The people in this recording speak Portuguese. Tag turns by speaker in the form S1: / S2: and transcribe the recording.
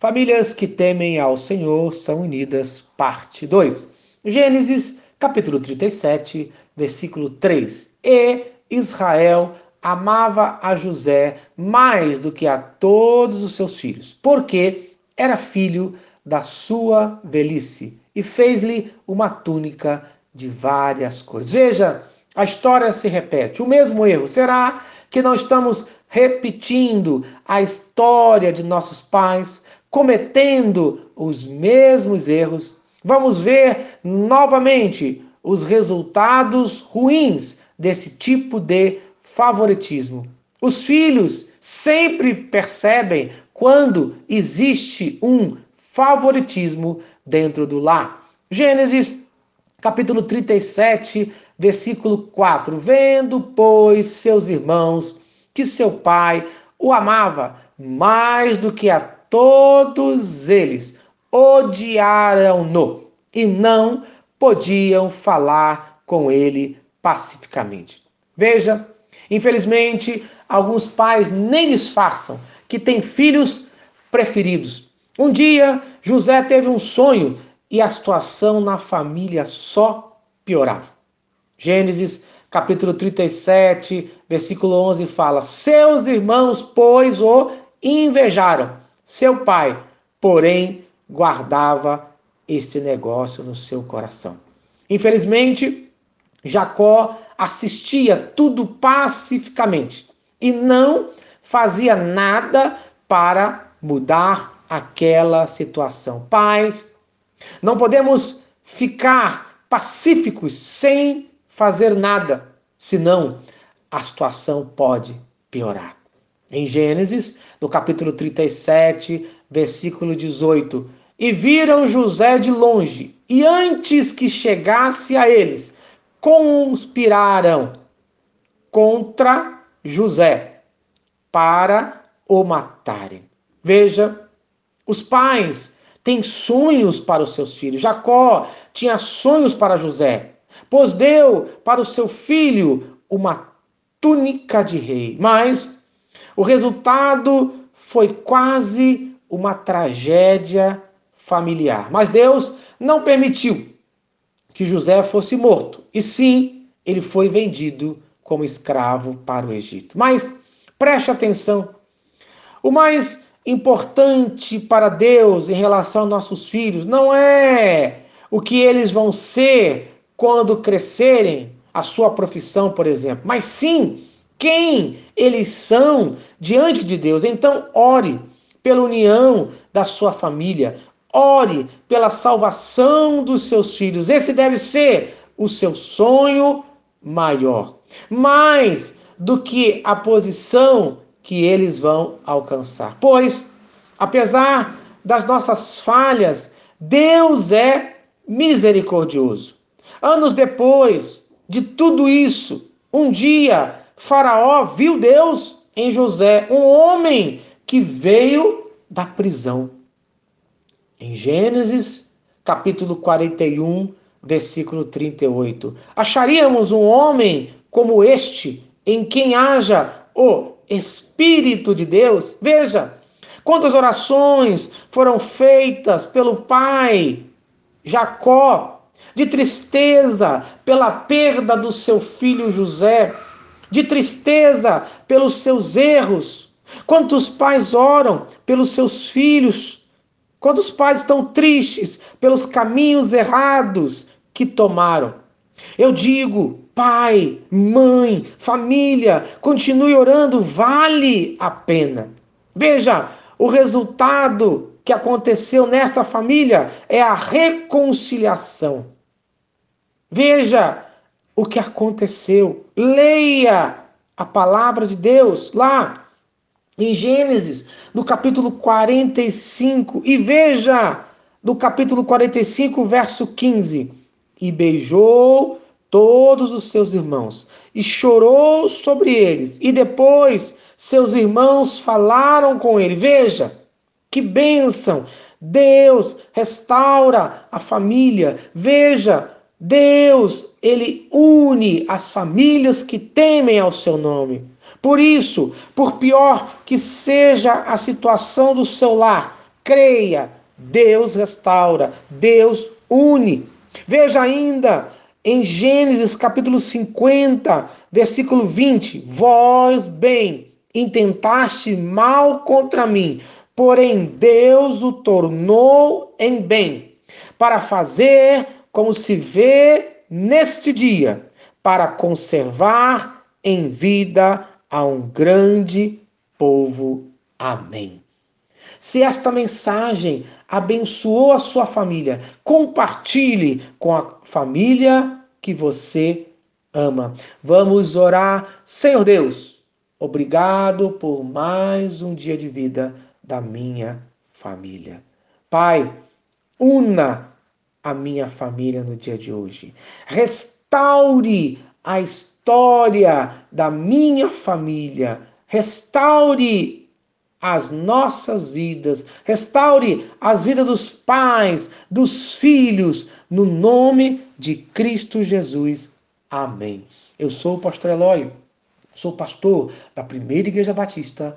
S1: Famílias que temem ao Senhor são unidas, parte 2. Gênesis, capítulo 37, versículo 3. E Israel amava a José mais do que a todos os seus filhos, porque era filho da sua velhice, e fez-lhe uma túnica de várias cores. Veja, a história se repete, o mesmo erro. Será que não estamos repetindo a história de nossos pais, cometendo os mesmos erros, vamos ver novamente os resultados ruins desse tipo de favoritismo. Os filhos sempre percebem quando existe um favoritismo dentro do lar. Gênesis capítulo 37, versículo 4. Vendo, pois, seus irmãos que seu pai o amava mais do que a todos eles odiaram-no e não podiam falar com ele pacificamente. Veja, infelizmente, alguns pais nem disfarçam que têm filhos preferidos. Um dia, José teve um sonho e a situação na família só piorava. Gênesis capítulo 37, versículo 11 fala: Seus irmãos, pois, o invejaram seu pai, porém, guardava esse negócio no seu coração. Infelizmente, Jacó assistia tudo pacificamente e não fazia nada para mudar aquela situação. Pais, não podemos ficar pacíficos sem fazer nada, senão a situação pode piorar. Em Gênesis, no capítulo 37, versículo 18. E viram José de longe, e antes que chegasse a eles, conspiraram contra José para o matarem. Veja, os pais têm sonhos para os seus filhos. Jacó tinha sonhos para José, pois deu para o seu filho uma túnica de rei. Mas o resultado foi quase uma tragédia familiar. Mas Deus não permitiu que José fosse morto, e sim, ele foi vendido como escravo para o Egito. Mas preste atenção: o mais importante para Deus em relação aos nossos filhos não é o que eles vão ser quando crescerem, a sua profissão, por exemplo, mas sim quem eles são diante de Deus. Então, ore pela união da sua família, ore pela salvação dos seus filhos. Esse deve ser o seu sonho maior. Mais do que a posição que eles vão alcançar. Pois, apesar das nossas falhas, Deus é misericordioso. Anos depois de tudo isso, um dia Faraó viu Deus em José, um homem que veio da prisão. Em Gênesis, capítulo 41, versículo 38. Acharíamos um homem como este, em quem haja o Espírito de Deus? Veja, quantas orações foram feitas pelo pai Jacó, de tristeza pela perda do seu filho José de tristeza pelos seus erros. Quantos pais oram pelos seus filhos? Quantos pais estão tristes pelos caminhos errados que tomaram? Eu digo, pai, mãe, família, continue orando, vale a pena. Veja, o resultado que aconteceu nesta família é a reconciliação. Veja, o que aconteceu. Leia a palavra de Deus lá em Gênesis, no capítulo 45, e veja no capítulo 45, verso 15: E beijou todos os seus irmãos, e chorou sobre eles, e depois seus irmãos falaram com ele. Veja que bênção! Deus restaura a família. Veja Deus, ele une as famílias que temem ao seu nome. Por isso, por pior que seja a situação do seu lar, Creia, Deus restaura, Deus une. Veja ainda em Gênesis capítulo 50, versículo 20: Vós, bem, intentaste mal contra mim, porém Deus o tornou em bem, para fazer como se vê neste dia, para conservar em vida a um grande povo. Amém. Se esta mensagem abençoou a sua família, compartilhe com a família que você ama. Vamos orar. Senhor Deus, obrigado por mais um dia de vida da minha família. Pai, una a minha família no dia de hoje. Restaure a história da minha família. Restaure as nossas vidas, restaure as vidas dos pais, dos filhos, no nome de Cristo Jesus. Amém. Eu sou o pastor Eloy, sou pastor da Primeira Igreja Batista